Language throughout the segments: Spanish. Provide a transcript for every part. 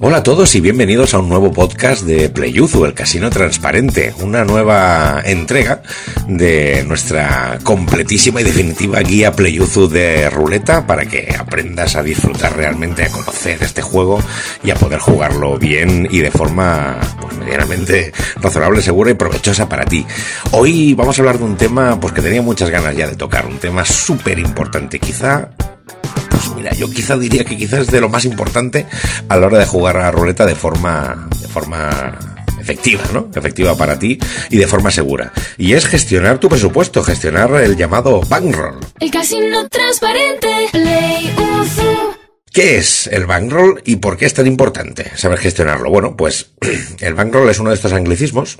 Hola a todos y bienvenidos a un nuevo podcast de Playuzu, el casino transparente, una nueva entrega de nuestra completísima y definitiva guía Playuzu de ruleta para que aprendas a disfrutar realmente, a conocer este juego y a poder jugarlo bien y de forma pues, medianamente razonable, segura y provechosa para ti. Hoy vamos a hablar de un tema pues que tenía muchas ganas ya de tocar, un tema súper importante, quizá pues mira, yo quizá diría que quizás es de lo más importante a la hora de jugar a la ruleta de forma, de forma efectiva, ¿no? Efectiva para ti y de forma segura. Y es gestionar tu presupuesto, gestionar el llamado bankroll. El casino transparente, Play ¿Qué es el bankroll y por qué es tan importante saber gestionarlo? Bueno, pues el bankroll es uno de estos anglicismos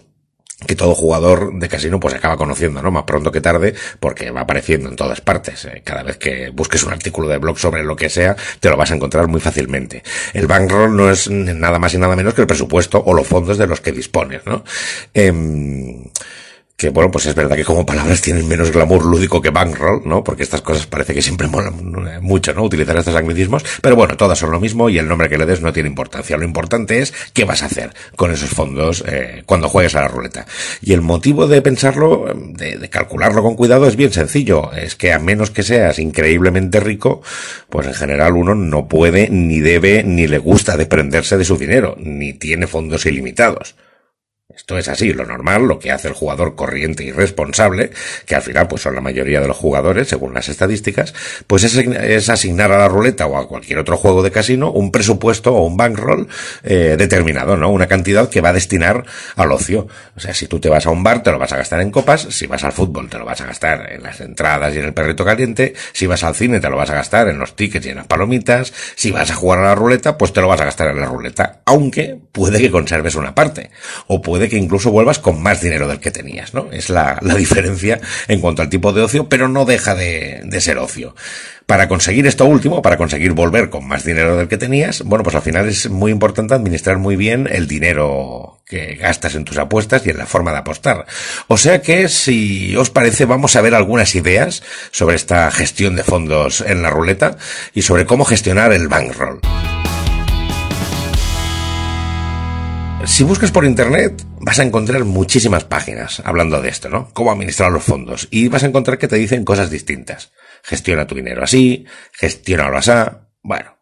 que todo jugador de casino pues acaba conociendo, ¿no? Más pronto que tarde, porque va apareciendo en todas partes. ¿eh? Cada vez que busques un artículo de blog sobre lo que sea, te lo vas a encontrar muy fácilmente. El bankroll no es nada más y nada menos que el presupuesto o los fondos de los que dispones, ¿no? Eh, que bueno, pues es verdad que como palabras tienen menos glamour lúdico que bankroll, ¿no? Porque estas cosas parece que siempre molan mucho, ¿no? Utilizar estos anglicismos, pero bueno, todas son lo mismo y el nombre que le des no tiene importancia. Lo importante es qué vas a hacer con esos fondos eh, cuando juegues a la ruleta. Y el motivo de pensarlo, de, de calcularlo con cuidado es bien sencillo. Es que a menos que seas increíblemente rico, pues en general uno no puede, ni debe, ni le gusta desprenderse de su dinero, ni tiene fondos ilimitados. Esto es así, lo normal, lo que hace el jugador corriente y responsable, que al final pues son la mayoría de los jugadores, según las estadísticas, pues es, asignar a la ruleta o a cualquier otro juego de casino un presupuesto o un bankroll eh, determinado, ¿no? Una cantidad que va a destinar al ocio. O sea, si tú te vas a un bar, te lo vas a gastar en copas, si vas al fútbol, te lo vas a gastar en las entradas y en el perrito caliente, si vas al cine, te lo vas a gastar en los tickets y en las palomitas, si vas a jugar a la ruleta, pues te lo vas a gastar en la ruleta, aunque puede que conserves una parte, o puede que incluso vuelvas con más dinero del que tenías, ¿no? Es la, la diferencia en cuanto al tipo de ocio, pero no deja de, de ser ocio. Para conseguir esto último, para conseguir volver con más dinero del que tenías, bueno, pues al final es muy importante administrar muy bien el dinero que gastas en tus apuestas y en la forma de apostar. O sea que, si os parece, vamos a ver algunas ideas sobre esta gestión de fondos en la ruleta y sobre cómo gestionar el bankroll. Si buscas por internet, vas a encontrar muchísimas páginas hablando de esto, ¿no? Cómo administrar los fondos. Y vas a encontrar que te dicen cosas distintas. Gestiona tu dinero así, gestiónalo así. Bueno,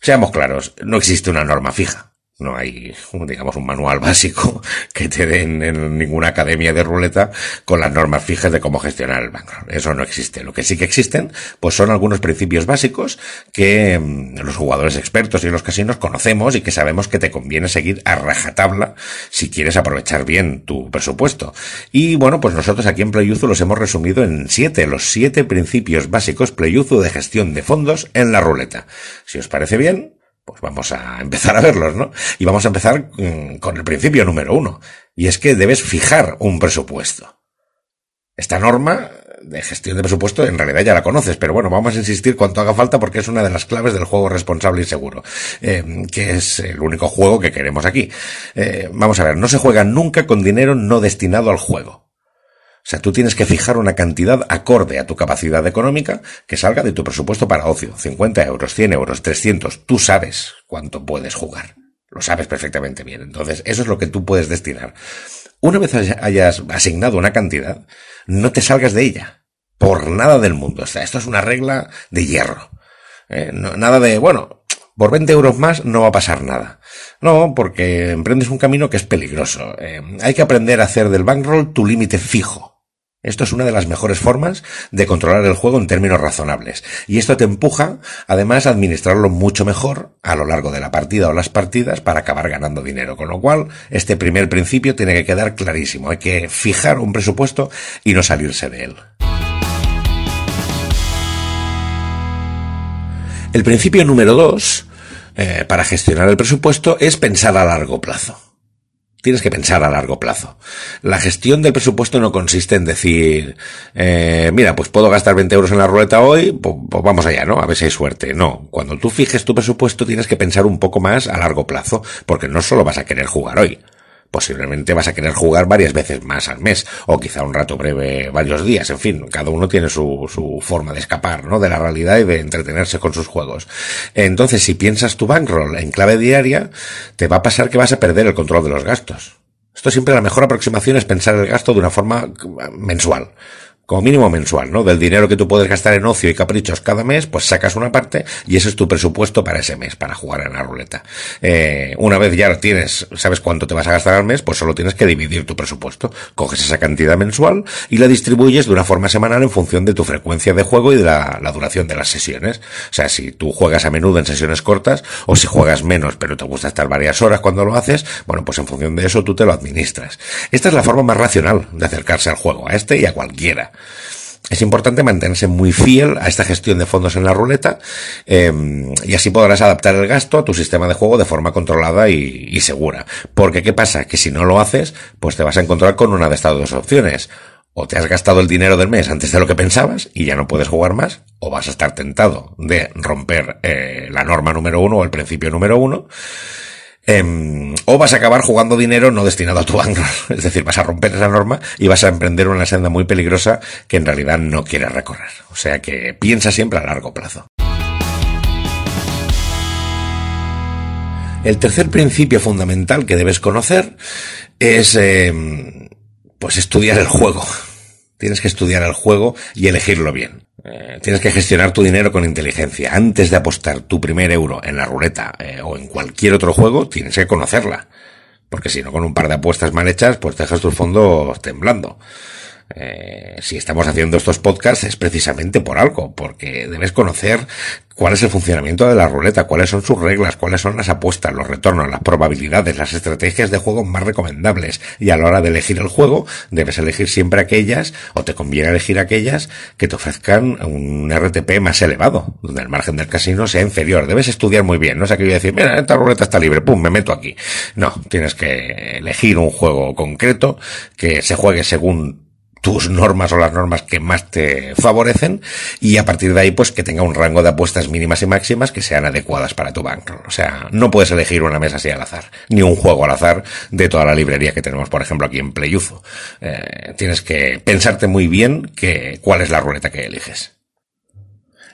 seamos claros, no existe una norma fija. No hay, digamos, un manual básico que te den en ninguna academia de ruleta con las normas fijas de cómo gestionar el banco. Eso no existe. Lo que sí que existen, pues son algunos principios básicos que mm, los jugadores expertos y los casinos conocemos y que sabemos que te conviene seguir a rajatabla si quieres aprovechar bien tu presupuesto. Y bueno, pues nosotros aquí en Playuzu los hemos resumido en siete, los siete principios básicos Playuzu de gestión de fondos en la ruleta. Si os parece bien, pues vamos a empezar a verlos, ¿no? Y vamos a empezar mm, con el principio número uno. Y es que debes fijar un presupuesto. Esta norma de gestión de presupuesto en realidad ya la conoces, pero bueno, vamos a insistir cuanto haga falta porque es una de las claves del juego responsable y seguro, eh, que es el único juego que queremos aquí. Eh, vamos a ver, no se juega nunca con dinero no destinado al juego. O sea, tú tienes que fijar una cantidad acorde a tu capacidad económica que salga de tu presupuesto para ocio. 50 euros, 100 euros, 300. Tú sabes cuánto puedes jugar. Lo sabes perfectamente bien. Entonces, eso es lo que tú puedes destinar. Una vez hayas asignado una cantidad, no te salgas de ella. Por nada del mundo. O sea, esto es una regla de hierro. Eh, nada de, bueno, por 20 euros más no va a pasar nada. No, porque emprendes un camino que es peligroso. Eh, hay que aprender a hacer del bankroll tu límite fijo. Esto es una de las mejores formas de controlar el juego en términos razonables. Y esto te empuja, además, a administrarlo mucho mejor a lo largo de la partida o las partidas para acabar ganando dinero. Con lo cual, este primer principio tiene que quedar clarísimo. Hay que fijar un presupuesto y no salirse de él. El principio número dos, eh, para gestionar el presupuesto, es pensar a largo plazo tienes que pensar a largo plazo. La gestión del presupuesto no consiste en decir, eh, mira, pues puedo gastar 20 euros en la ruleta hoy, pues, pues, vamos allá, ¿no? A ver si hay suerte. No, cuando tú fijes tu presupuesto tienes que pensar un poco más a largo plazo, porque no solo vas a querer jugar hoy. Posiblemente vas a querer jugar varias veces más al mes, o quizá un rato breve varios días, en fin, cada uno tiene su, su forma de escapar, ¿no? De la realidad y de entretenerse con sus juegos. Entonces, si piensas tu bankroll en clave diaria, te va a pasar que vas a perder el control de los gastos. Esto siempre la mejor aproximación es pensar el gasto de una forma mensual como mínimo mensual, ¿no? Del dinero que tú puedes gastar en ocio y caprichos cada mes, pues sacas una parte y ese es tu presupuesto para ese mes, para jugar en la ruleta. Eh, una vez ya tienes, sabes cuánto te vas a gastar al mes, pues solo tienes que dividir tu presupuesto. Coges esa cantidad mensual y la distribuyes de una forma semanal en función de tu frecuencia de juego y de la, la duración de las sesiones. O sea, si tú juegas a menudo en sesiones cortas o si juegas menos pero te gusta estar varias horas cuando lo haces, bueno, pues en función de eso tú te lo administras. Esta es la forma más racional de acercarse al juego, a este y a cualquiera. Es importante mantenerse muy fiel a esta gestión de fondos en la ruleta eh, y así podrás adaptar el gasto a tu sistema de juego de forma controlada y, y, segura. Porque ¿qué pasa? Que si no lo haces, pues te vas a encontrar con una de estas dos opciones. O te has gastado el dinero del mes antes de lo que pensabas y ya no puedes jugar más, o vas a estar tentado de romper eh, la norma número uno o el principio número uno. Eh, o vas a acabar jugando dinero no destinado a tu banco. Es decir, vas a romper esa norma y vas a emprender una senda muy peligrosa que en realidad no quieres recorrer. O sea que piensa siempre a largo plazo. El tercer principio fundamental que debes conocer es eh, pues estudiar el juego. Tienes que estudiar el juego y elegirlo bien. Eh, tienes que gestionar tu dinero con inteligencia. Antes de apostar tu primer euro en la ruleta eh, o en cualquier otro juego, tienes que conocerla. Porque si no, con un par de apuestas mal hechas, pues dejas tus fondos temblando. Eh, si estamos haciendo estos podcasts es precisamente por algo, porque debes conocer cuál es el funcionamiento de la ruleta, cuáles son sus reglas, cuáles son las apuestas, los retornos, las probabilidades, las estrategias de juego más recomendables. Y a la hora de elegir el juego, debes elegir siempre aquellas, o te conviene elegir aquellas, que te ofrezcan un RTP más elevado, donde el margen del casino sea inferior. Debes estudiar muy bien, no es aquello de decir, mira, esta ruleta está libre, pum, me meto aquí. No, tienes que elegir un juego concreto que se juegue según tus normas o las normas que más te favorecen y a partir de ahí pues que tenga un rango de apuestas mínimas y máximas que sean adecuadas para tu banco. O sea, no puedes elegir una mesa así al azar, ni un juego al azar de toda la librería que tenemos, por ejemplo, aquí en Playuzo. Eh, tienes que pensarte muy bien que, cuál es la ruleta que eliges.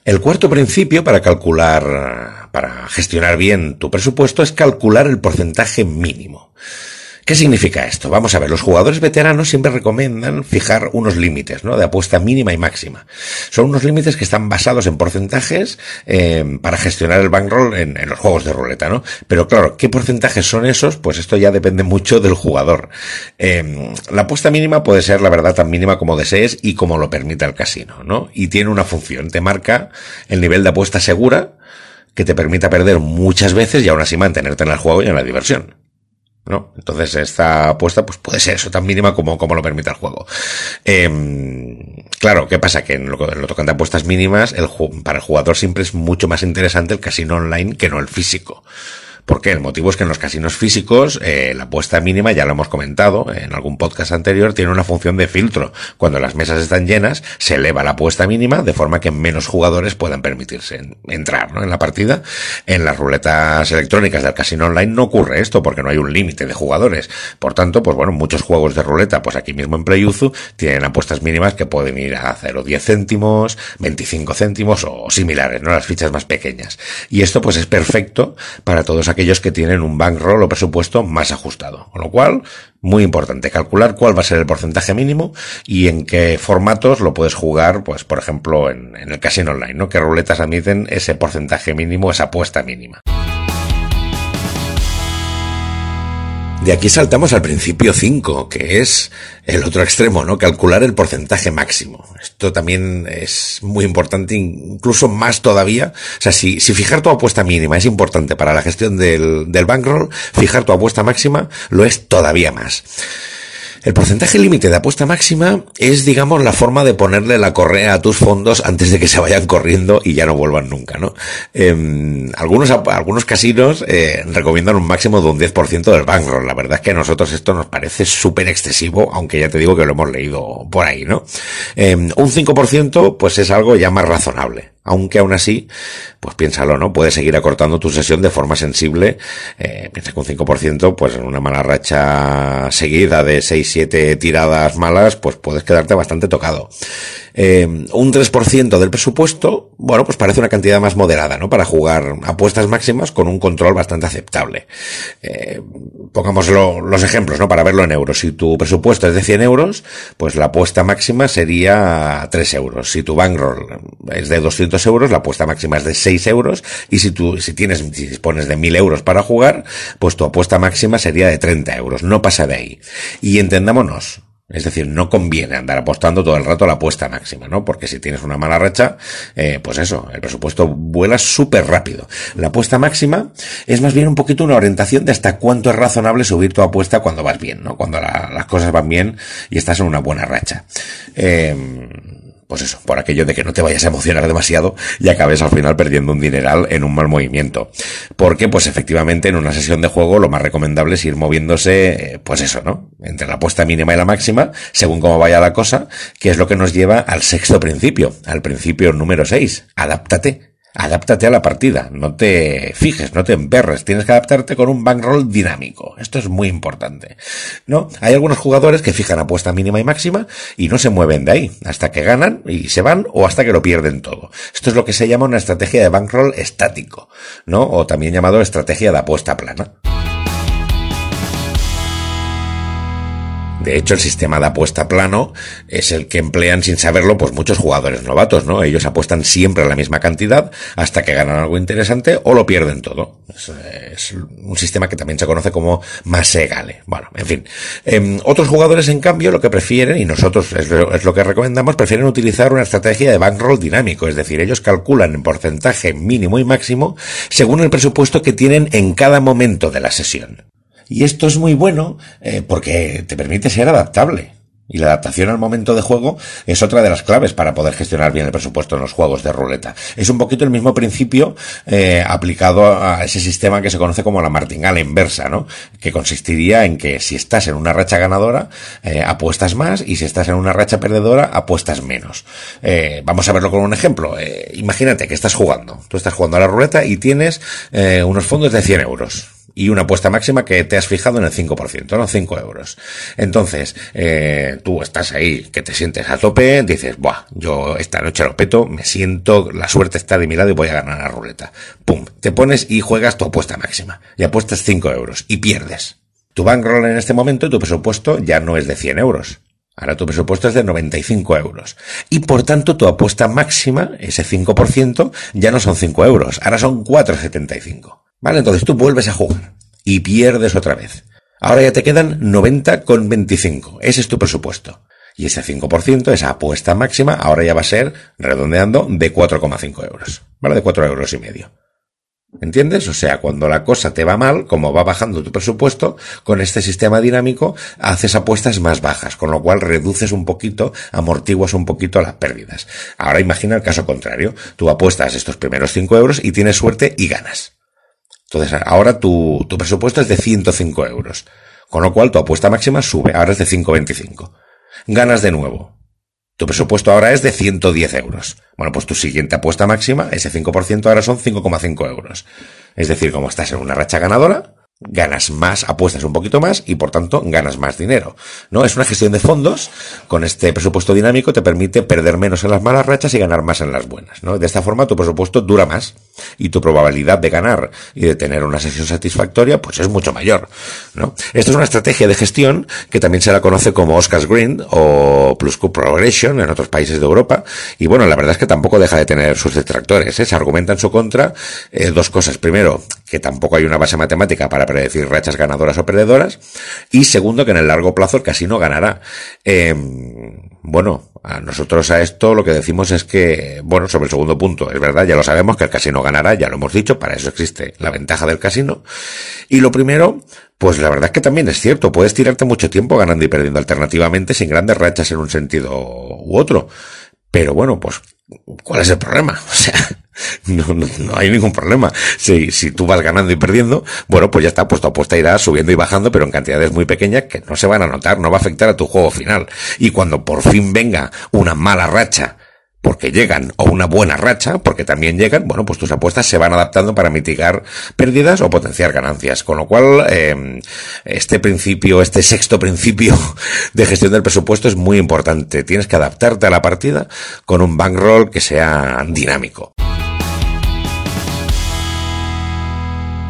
El cuarto principio para calcular, para gestionar bien tu presupuesto es calcular el porcentaje mínimo. ¿Qué significa esto? Vamos a ver, los jugadores veteranos siempre recomiendan fijar unos límites, ¿no? De apuesta mínima y máxima. Son unos límites que están basados en porcentajes eh, para gestionar el bankroll en, los juegos de ruleta, ¿no? Pero claro, ¿qué porcentajes son esos? Pues esto ya depende mucho del jugador. Eh, la apuesta mínima puede ser, la verdad, tan mínima como desees y como lo permita el casino, ¿no? Y tiene una función, te marca el nivel de apuesta segura que te permita perder muchas veces y aún así mantenerte en el juego y en la diversión. ¿No? Entonces esta apuesta pues puede ser eso tan mínima como, como lo permite el juego. Eh, claro, ¿qué pasa? Que en lo, en lo tocante a apuestas mínimas, el, para el jugador siempre es mucho más interesante el casino online que no el físico. ¿Por qué? El motivo es que en los casinos físicos eh, la apuesta mínima, ya lo hemos comentado en algún podcast anterior, tiene una función de filtro. Cuando las mesas están llenas, se eleva la apuesta mínima de forma que menos jugadores puedan permitirse entrar en la partida. En las ruletas electrónicas del casino online no ocurre esto porque no hay un límite de jugadores. Por tanto, pues bueno, muchos juegos de ruleta, pues aquí mismo en Playuzu, tienen apuestas mínimas que pueden ir a 0, 10 céntimos, 25 céntimos o similares, ¿no? Las fichas más pequeñas. Y esto pues es perfecto para todos aquellos aquellos que tienen un bankroll o presupuesto más ajustado. Con lo cual, muy importante, calcular cuál va a ser el porcentaje mínimo y en qué formatos lo puedes jugar, pues, por ejemplo, en, en el casino online, ¿no? ¿Qué ruletas admiten ese porcentaje mínimo, esa apuesta mínima? De aquí saltamos al principio 5, que es el otro extremo, ¿no? Calcular el porcentaje máximo. Esto también es muy importante, incluso más todavía. O sea, si, si fijar tu apuesta mínima es importante para la gestión del, del bankroll, fijar tu apuesta máxima lo es todavía más. El porcentaje límite de apuesta máxima es, digamos, la forma de ponerle la correa a tus fondos antes de que se vayan corriendo y ya no vuelvan nunca, ¿no? Eh, algunos, algunos casinos eh, recomiendan un máximo de un 10% del bankroll. La verdad es que a nosotros esto nos parece súper excesivo, aunque ya te digo que lo hemos leído por ahí, ¿no? Eh, un 5% pues es algo ya más razonable aunque aún así, pues piénsalo, ¿no? Puedes seguir acortando tu sesión de forma sensible, eh, piensa que un 5%, pues en una mala racha seguida de 6, 7 tiradas malas, pues puedes quedarte bastante tocado. Eh, un 3% del presupuesto, bueno, pues parece una cantidad más moderada, ¿no? Para jugar apuestas máximas con un control bastante aceptable. Eh, pongamos los ejemplos, ¿no? Para verlo en euros. Si tu presupuesto es de 100 euros, pues la apuesta máxima sería 3 euros. Si tu bankroll es de 200 euros, la apuesta máxima es de 6 euros. Y si tú, si tienes, si dispones de 1000 euros para jugar, pues tu apuesta máxima sería de 30 euros. No pasa de ahí. Y entendámonos, es decir, no conviene andar apostando todo el rato a la apuesta máxima, ¿no? Porque si tienes una mala racha, eh, pues eso, el presupuesto vuela súper rápido. La apuesta máxima es más bien un poquito una orientación de hasta cuánto es razonable subir tu apuesta cuando vas bien, ¿no? Cuando las cosas van bien y estás en una buena racha. Eh, pues eso, por aquello de que no te vayas a emocionar demasiado y acabes al final perdiendo un dineral en un mal movimiento. Porque, pues efectivamente, en una sesión de juego lo más recomendable es ir moviéndose, eh, pues eso, ¿no? Entre la apuesta mínima y la máxima, según cómo vaya la cosa, que es lo que nos lleva al sexto principio, al principio número 6. Adáptate adáptate a la partida, no te fijes, no te emperres, tienes que adaptarte con un bankroll dinámico. Esto es muy importante. ¿No? Hay algunos jugadores que fijan apuesta mínima y máxima y no se mueven de ahí hasta que ganan y se van o hasta que lo pierden todo. Esto es lo que se llama una estrategia de bankroll estático, ¿no? O también llamado estrategia de apuesta plana. De hecho, el sistema de apuesta plano es el que emplean sin saberlo pues muchos jugadores novatos, ¿no? Ellos apuestan siempre a la misma cantidad hasta que ganan algo interesante o lo pierden todo. Es, un sistema que también se conoce como masegale. Bueno, en fin. Em, otros jugadores, en cambio, lo que prefieren, y nosotros es lo, es lo que recomendamos, prefieren utilizar una estrategia de bankroll dinámico. Es decir, ellos calculan en porcentaje mínimo y máximo según el presupuesto que tienen en cada momento de la sesión. Y esto es muy bueno eh, porque te permite ser adaptable. Y la adaptación al momento de juego es otra de las claves para poder gestionar bien el presupuesto en los juegos de ruleta. Es un poquito el mismo principio eh, aplicado a ese sistema que se conoce como la martingala inversa, ¿no? Que consistiría en que si estás en una racha ganadora, eh, apuestas más y si estás en una racha perdedora, apuestas menos. Eh, vamos a verlo con un ejemplo. Eh, imagínate que estás jugando. Tú estás jugando a la ruleta y tienes eh, unos fondos de 100 euros y una apuesta máxima que te has fijado en el 5%, ¿no? 5 euros. Entonces, eh, tú estás ahí, que te sientes a tope, dices, buah, yo esta noche lo peto, me siento, la suerte está de mi lado y voy a ganar la ruleta. Pum, te pones y juegas tu apuesta máxima. Y apuestas 5 euros y pierdes. Tu bankroll en este momento, tu presupuesto ya no es de 100 euros. Ahora tu presupuesto es de 95 euros. Y por tanto tu apuesta máxima, ese 5%, ya no son 5 euros, ahora son 4,75. Vale, entonces tú vuelves a jugar y pierdes otra vez. Ahora ya te quedan 90 con 25. Ese es tu presupuesto. Y ese 5%, esa apuesta máxima, ahora ya va a ser, redondeando, de 4,5 euros. ¿Vale? De 4 euros y medio. ¿Entiendes? O sea, cuando la cosa te va mal, como va bajando tu presupuesto, con este sistema dinámico haces apuestas más bajas, con lo cual reduces un poquito, amortiguas un poquito las pérdidas. Ahora imagina el caso contrario. Tú apuestas estos primeros 5 euros y tienes suerte y ganas. Entonces, ahora tu, tu presupuesto es de 105 euros. Con lo cual tu apuesta máxima sube, ahora es de 5,25. Ganas de nuevo. Tu presupuesto ahora es de 110 euros. Bueno, pues tu siguiente apuesta máxima, ese 5% ahora son 5,5 euros. Es decir, como estás en una racha ganadora, ganas más, apuestas un poquito más y por tanto ganas más dinero. ¿No? Es una gestión de fondos, con este presupuesto dinámico te permite perder menos en las malas rachas y ganar más en las buenas. ¿no? De esta forma tu presupuesto dura más y tu probabilidad de ganar y de tener una sesión satisfactoria pues es mucho mayor. ¿no? Esta es una estrategia de gestión que también se la conoce como Oscar's Green o Plus Q Progression en otros países de Europa y bueno, la verdad es que tampoco deja de tener sus detractores. ¿eh? Se argumenta en su contra eh, dos cosas. Primero, que tampoco hay una base matemática para predecir rachas ganadoras o perdedoras. Y segundo, que en el largo plazo el casino ganará. Eh, bueno, a nosotros a esto lo que decimos es que, bueno, sobre el segundo punto, es verdad, ya lo sabemos que el casino ganará, ya lo hemos dicho, para eso existe la ventaja del casino. Y lo primero, pues la verdad es que también es cierto, puedes tirarte mucho tiempo ganando y perdiendo alternativamente sin grandes rachas en un sentido u otro. Pero bueno, pues, ¿cuál es el problema? O sea, no, no, no hay ningún problema. Si, si tú vas ganando y perdiendo, bueno, pues ya está, pues tu apuesta irá subiendo y bajando, pero en cantidades muy pequeñas que no se van a notar, no va a afectar a tu juego final. Y cuando por fin venga una mala racha, porque llegan, o una buena racha, porque también llegan, bueno, pues tus apuestas se van adaptando para mitigar pérdidas o potenciar ganancias. Con lo cual, eh, este principio, este sexto principio de gestión del presupuesto es muy importante. Tienes que adaptarte a la partida con un bankroll que sea dinámico.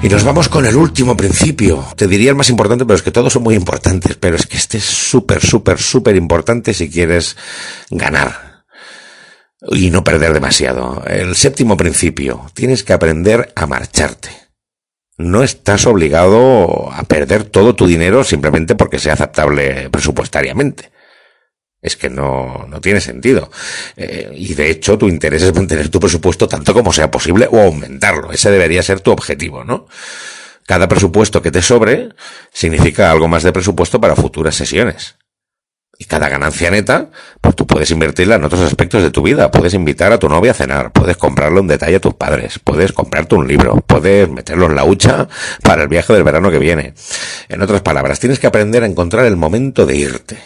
Y nos vamos con el último principio. Te diría el más importante, pero es que todos son muy importantes. Pero es que este es súper, súper, súper importante si quieres ganar. Y no perder demasiado. El séptimo principio. Tienes que aprender a marcharte. No estás obligado a perder todo tu dinero simplemente porque sea aceptable presupuestariamente. Es que no, no tiene sentido. Eh, y de hecho, tu interés es mantener tu presupuesto tanto como sea posible o aumentarlo. Ese debería ser tu objetivo, ¿no? Cada presupuesto que te sobre significa algo más de presupuesto para futuras sesiones. Y cada ganancia neta, pues tú puedes invertirla en otros aspectos de tu vida. Puedes invitar a tu novia a cenar, puedes comprarle un detalle a tus padres, puedes comprarte un libro, puedes meterlo en la hucha para el viaje del verano que viene. En otras palabras, tienes que aprender a encontrar el momento de irte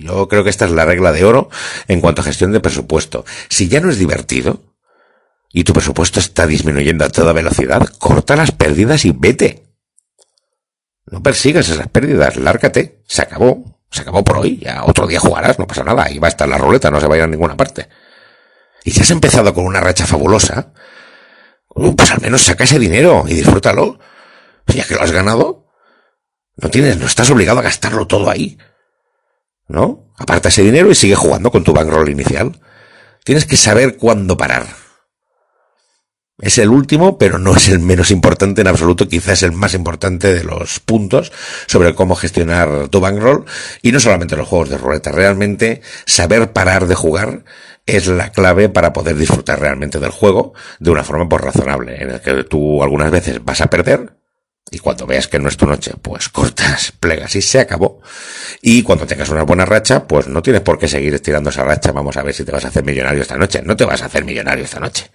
yo creo que esta es la regla de oro en cuanto a gestión de presupuesto. Si ya no es divertido y tu presupuesto está disminuyendo a toda velocidad, corta las pérdidas y vete. No persigas esas pérdidas, lárgate. Se acabó. Se acabó por hoy. Ya otro día jugarás, no pasa nada. Ahí va a estar la ruleta, no se va a ir a ninguna parte. Y si has empezado con una racha fabulosa, uh, pues al menos saca ese dinero y disfrútalo. Ya que lo has ganado, no tienes, no estás obligado a gastarlo todo ahí. ¿no? Aparta ese dinero y sigue jugando con tu bankroll inicial. Tienes que saber cuándo parar. Es el último, pero no es el menos importante en absoluto, quizás el más importante de los puntos sobre cómo gestionar tu bankroll y no solamente los juegos de ruleta, realmente saber parar de jugar es la clave para poder disfrutar realmente del juego de una forma por razonable, en el que tú algunas veces vas a perder, y cuando veas que no es tu noche, pues cortas, plegas y se acabó. Y cuando tengas una buena racha, pues no tienes por qué seguir estirando esa racha. Vamos a ver si te vas a hacer millonario esta noche. No te vas a hacer millonario esta noche.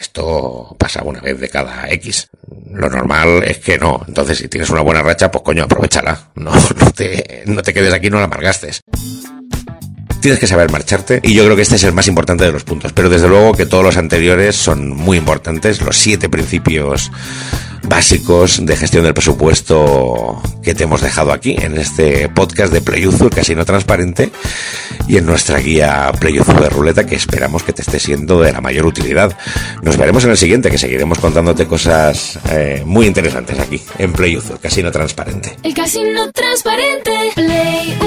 Esto pasa una vez de cada X. Lo normal es que no. Entonces, si tienes una buena racha, pues coño, aprovechala. No, no te, no te quedes aquí, no la amargastes tienes que saber marcharte y yo creo que este es el más importante de los puntos, pero desde luego que todos los anteriores son muy importantes, los siete principios básicos de gestión del presupuesto que te hemos dejado aquí en este podcast de Playuzur Casino Transparente y en nuestra guía Playuzur de Ruleta que esperamos que te esté siendo de la mayor utilidad. Nos veremos en el siguiente que seguiremos contándote cosas eh, muy interesantes aquí en Playuzur Casino Transparente. El casino transparente, Play